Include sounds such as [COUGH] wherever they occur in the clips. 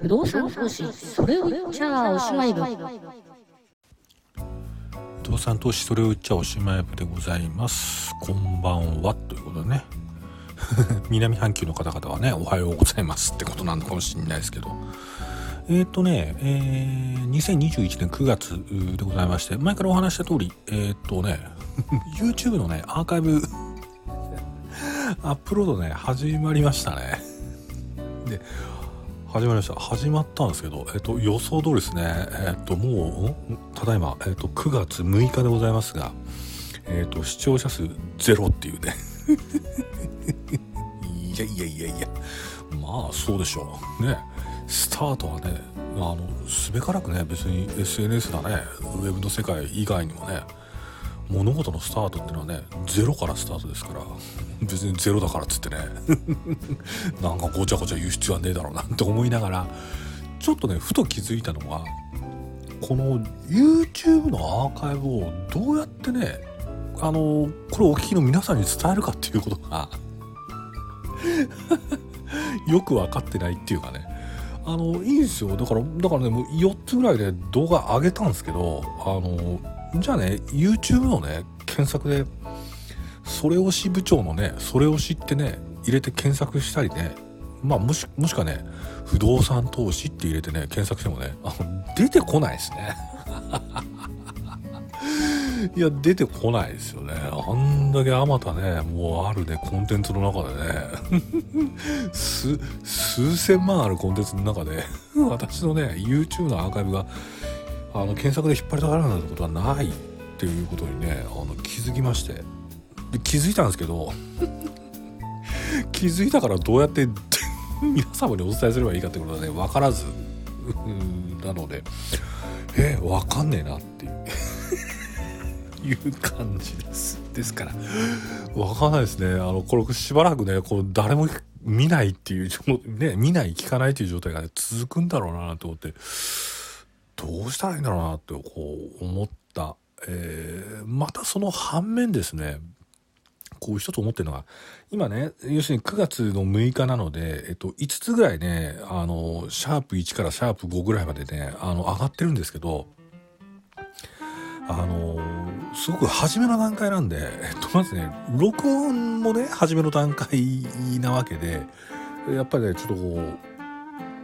不動産投資それを言っちゃおしまい部。不動産投資それを言っちゃおしまい部でございます。こんばんは。ということでね。[LAUGHS] 南半球の方々はねおはようございますってことなのかもしれないですけど。えっ、ー、とね、えー、2021年9月でございまして前からお話した通りえっ、ー、とね [LAUGHS] YouTube のねアーカイブ [LAUGHS] アップロードね始まりましたね。で始まりました。始まったんですけど、えっと、予想通りですね。えっともうただいま、えっと、9月6日でございますがえっと視聴者数ゼロっていうね。[LAUGHS] いやいやいやいや。まあそうでしょう。ね。スタートはねあのすべからくね別に SNS だね。ウェブの世界以外にもね物事のスタートっていうのはねゼロからスタートですから [LAUGHS] 別にゼロだからっつってね [LAUGHS] なんかごちゃごちゃ言う必要はねえだろうなって思いながらちょっとねふと気づいたのはこの YouTube のアーカイブをどうやってねあのこれお聞きの皆さんに伝えるかっていうことが [LAUGHS] よく分かってないっていうかねあのいいんですよ。だからだからねもう4つぐらいで動画上げたんですけどあのじゃあね YouTube のね検索でそれ推し部長のねそれ推しってね入れて検索したりねまあもしもしかね不動産投資って入れてね検索してもねあの出てこないですね。[LAUGHS] いや出てこないですよね。あんだけあまたねもうあるねコンテンツの中でね。[LAUGHS] 数千万あるコンテンツの中で私のね YouTube のアーカイブがあの検索で引っ張り出されるなんてことはないっていうことにねあの気づきまして。で気づいたんですけど [LAUGHS] 気づいたからどうやって [LAUGHS] 皆様にお伝えすればいいかってことはね分からずなのでえ分かんねえなって [LAUGHS] いう感じです。ですから分かんないですね。あのこれしばらくねこう誰も見ないっていうね見ない聞かないっていう状態が、ね、続くんだろうなと思って。どうしたらいいんだろうなってこう思った、えー、またその反面ですねこう一つ思ってるのが今ね要するに9月の6日なので、えっと、5つぐらいねあのシャープ1からシャープ5ぐらいまでねあの上がってるんですけどあのすごく初めの段階なんで、えっと、まずね録音もね初めの段階なわけでやっぱりねちょっとこう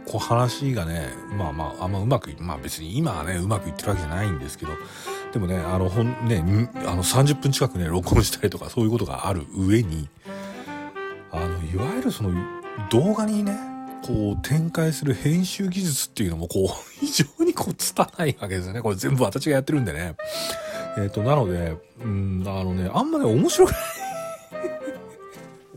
こう話がねまあまああんまうまくまあ別に今はねうまくいってるわけじゃないんですけどでもねあのほんねあの30分近くね録音したりとかそういうことがある上にあのいわゆるその動画にねこう展開する編集技術っていうのもこう [LAUGHS] 非常にこう拙いわけですよね。これ全部私がやってるんでね。えっ、ー、となのでうんあのねあんまね面白くない。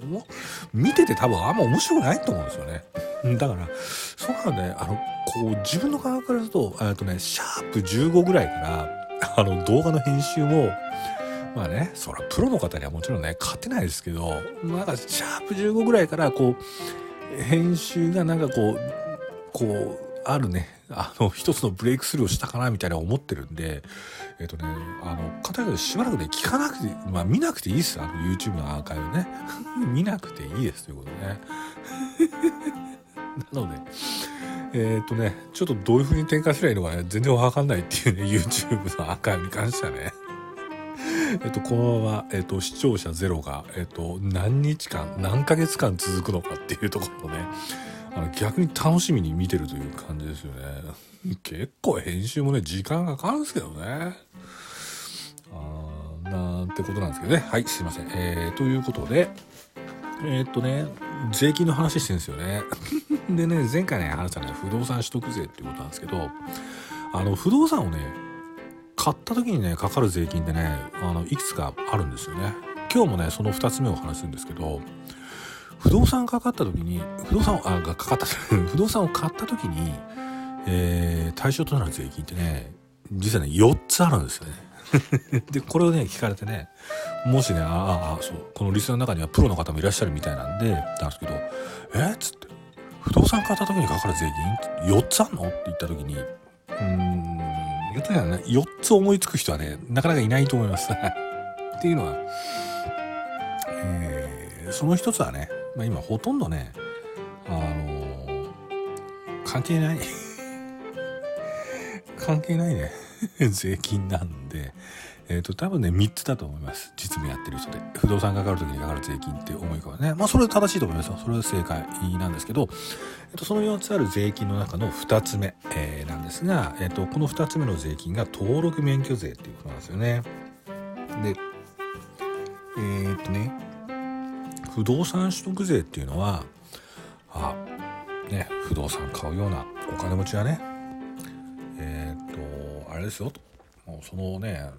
[LAUGHS] 見てて多分あんま面白くないと思うんですよね。だから、そうなのね、あの、こう、自分の感覚からすると、えっとね、シャープ15ぐらいから、あの、動画の編集も、まあね、そら、プロの方にはもちろんね、勝てないですけど、なんか、シャープ15ぐらいから、こう、編集がなんかこう、こう、あるね、あの、一つのブレイクスルーをしたかなみたいな思ってるんで、えっ、とね、あの、方々しばらくね、聞かなくて、まあ見なくていいです。あの、YouTube のアーカイブね。[LAUGHS] 見なくていいですということね。[LAUGHS] なので、えっ、ー、とね、ちょっとどういう風に展開すればいいのかね、全然わかんないっていうね、YouTube のアーカイブに関してはね。[LAUGHS] えっと、このまま、えっと、視聴者ゼロが、えっと、何日間、何ヶ月間続くのかっていうところをね、あの逆に楽しみに見てるという感じですよね。結構編集もね、時間がかかるんですけどね。あーなんてことなんですけどね。はい、すいません。えー、ということで、えー、っとね、税金の話してるんですよね。[LAUGHS] でね、前回ね、話したね、不動産取得税っていうことなんですけど、あの、不動産をね、買った時にね、かかる税金ってね、あの、いくつかあるんですよね。今日もね、その2つ目を話すんですけど、不動産かかった時に、不動産あがかかった、[LAUGHS] 不動産を買った時に、えー、対象となる税金ってね、実はね、4つあるんですよね。[LAUGHS] で、これをね、聞かれてね、もしね、ああ、そう、このリスナーの中にはプロの方もいらっしゃるみたいなんで、なんですけど、えっつって、不動産買った時にかかる税金？4つあんの？って言った時に、うーん、言ったらね、4つ思いつく人はね、なかなかいないと思います。[LAUGHS] っていうのは、えー、その一つはね、まあ、今ほとんどね、あの関係ない。[LAUGHS] 関係ないね。[LAUGHS] 税金なんで。えっ、ー、と多分ね3つだと思います。実務やってる人で。不動産かかる時にかかる税金って思いかべね。まあそれは正しいと思いますよ。それは正解なんですけど、えーと、その4つある税金の中の2つ目、えー、なんですが、えーと、この2つ目の税金が登録免許税っていうことなんですよね。でえ、っとね不動産取得税っていうのはあね不動産買うようなお金持ちはねえ、っとあれですよ。ともうそのね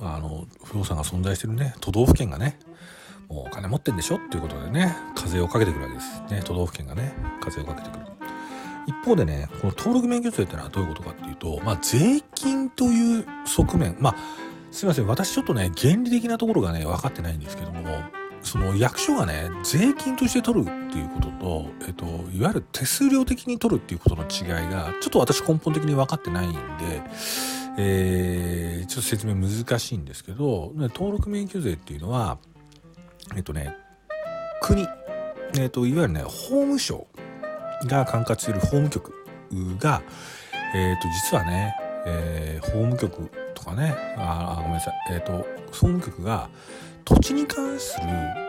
あの不動産が存在してるね都道府県がねもうお金持ってんでしょ？っていうことでね課税をかけてくるわけです。ね都道府県がね課税をかけてくる。一方でねこの登録免許税ってのはどういうことかっていうとまあ税金という側面まあすいません。私ちょっとね原理的なところがね分かってないんですけどもその役所がね税金として取るっていうことと、えっと、いわゆる手数料的に取るっていうことの違いがちょっと私根本的に分かってないんでえー、ちょっと説明難しいんですけど登録免許税っていうのはえっとね国、えっと、いわゆるね法務省が管轄する法務局が、えっと、実はね、えー、法務局とかねあごめんなさい、えっと、法務局が土地に関する、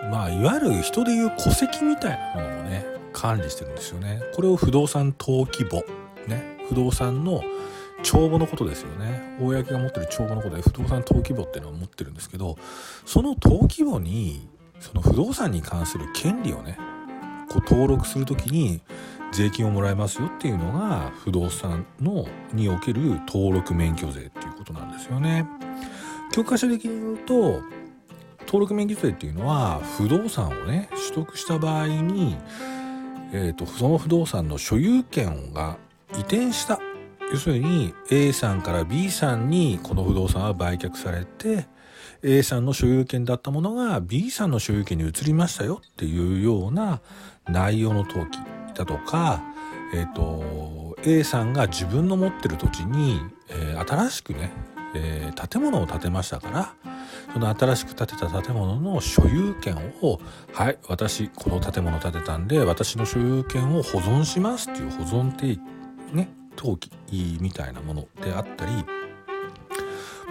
まあ、いわゆる人でいう戸籍みたいなものをね管理してるんですよね。これを不動産登記簿ね不動産の帳簿のことですよね公が持ってる帳簿のことで不動産登記簿っていうのを持ってるんですけどその登記簿にその不動産に関する権利をねこう登録する時に税金をもらえますよっていうのが不動産のにおける登録免許税っていうことなんですよね。教科書的に言うと登録免許税っていうのは不動産をね取得した場合に、えーとその不動産の所有権が移転した要するに A さんから B さんにこの不動産は売却されて A さんの所有権だったものが B さんの所有権に移りましたよっていうような内容の登記だとか、えーと、A さんが自分の持ってる土地に、えー、新しくね、えー、建物を建てましたからその新しく建てた建物の所有権をはい私この建物建てたんで私の所有権を保存しますっていう保存定義ね陶器みたいなものであったり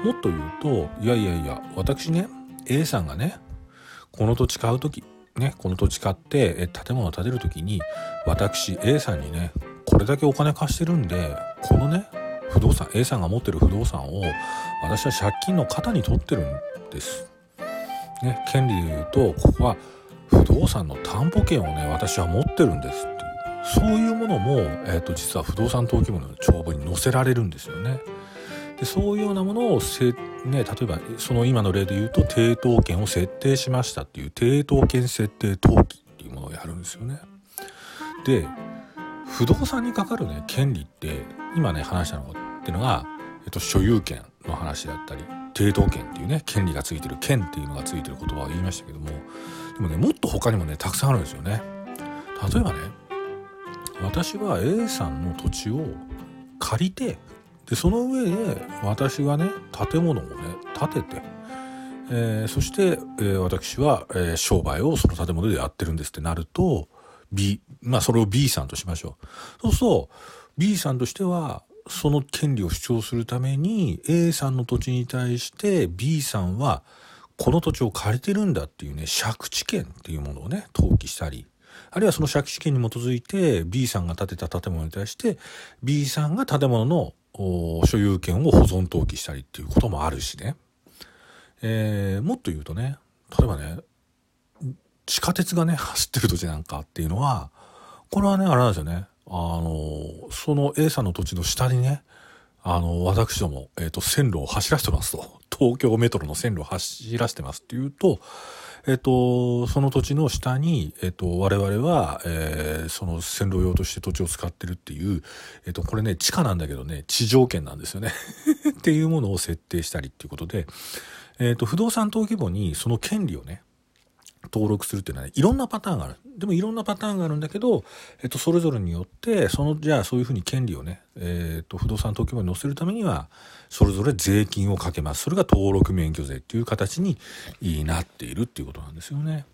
もっと言うといやいやいや私ね A さんがねこの土地買う時ねこの土地買って建物を建てる時に私 A さんにねこれだけお金貸してるんでこのね不動産 A さんが持ってる不動産を私は借金の肩に取ってるんです。ね、権利で言うとここは不動産の担保権をね私は持ってるんですそういうものも、えーと、実は不動産登記簿の帳簿に載せられるんですよね。でそういうようなものをせ、ね、例えばその今の例で言うと抵当権を設定しましたっていう抵当権設定登記っていうものをやるんですよね。で不動産にかかるね権利って今ね話したのってのが、えっと、所有権の話だったり抵当権っていうね権利がついてる権っていうのがついてる言葉を言いましたけどもでもねもっと他にもねたくさんあるんですよね。例えばね私は A さんの土地を借りてでその上で私がね建物をね建てて、えー、そして、えー、私は、えー、商売をその建物でやってるんですってなると B まあそれを B さんとしましょう。そうすると B さんとしてはその権利を主張するために A さんの土地に対して B さんはこの土地を借りてるんだっていうね借地権っていうものをね登記したりあるいはその借地権に基づいて B さんが建てた建物に対して B さんが建物の所有権を保存登記したりっていうこともあるしね、えー、もっと言うとね例えばね地下鉄がね走ってる土地なんかっていうのはこれはねあれなんですよね。あのその A さんの土地の下にねあの私ども、えーと、線路を走らせてますと。[LAUGHS] 東京メトロの線路を走らせてますっていうとえっと、その土地の下に、えっと、我々は、えー、その線路用として土地を使ってるっていう、えっと、これね、地下なんだけどね、地上権なんですよね。[LAUGHS] っていうものを設定したりっていうことで、えっと、不動産登記簿にその権利をね、登録するっていうのはね、いろんなパターンがある。でもいろんなパターンがあるんだけど、えっと、それぞれによって、その、じゃあそういうふうに権利をね、えっと、不動産登記簿に載せるためには、それぞれ税金をかけます。それが登録免許税っていう形になっているっていうことなんですよね。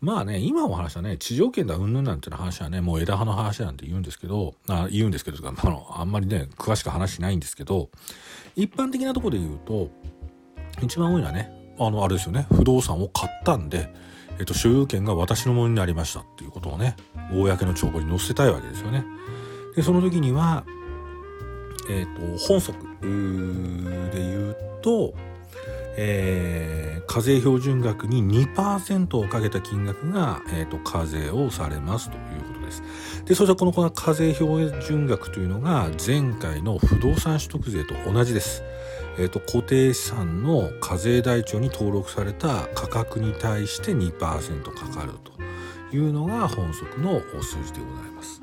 まあね今お話はね地上権だうんぬんなんての話はねもう枝葉の話なんて言うんですけどあ言うんですけどあのあんまりね詳しく話しないんですけど一般的なところで言うと一番多いのはねあのあれですよね不動産を買ったんで、えっと、所有権が私のものになりましたっていうことをね公の帳簿に載せたいわけですよね。でその時には、えっと、本則で言うとえー、課税標準額に2%をかけた金額が、えーと、課税をされますということで。そしてこのこの課税標準額というのが前回の不動産取得税と同じです。えーと、固定資産の課税台帳に登録された価格に対して2%かかるというのが本則の数字でございます。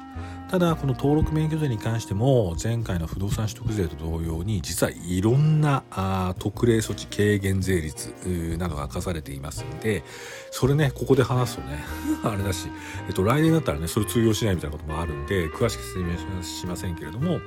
ただこの登録免許税に関しても前回の不動産取得税と同様に実はいろんなあ特例措置軽減税率などが課されていますんでそれねここで話すとね [LAUGHS] あれだし、えっと、来年だったらねそれ通用しないみたいなこともあるんで詳しく説明しませんけれども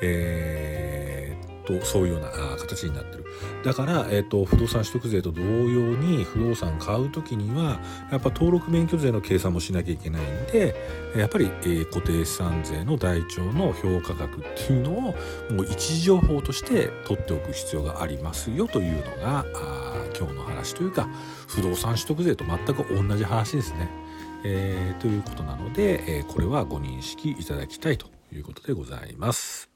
えーとそういうような形になってるだから、えーと、不動産取得税と同様に不動産買う時にはやっぱ登録免許税の計算もしなきゃいけないんでやっぱり、えー、固定資産税の台帳の評価額っていうのをもう一時情報として取っておく必要がありますよというのが今日の話というか不動産取得税と全く同じ話ですね。えー、ということなので、えー、これはご認識いただきたいということでございます。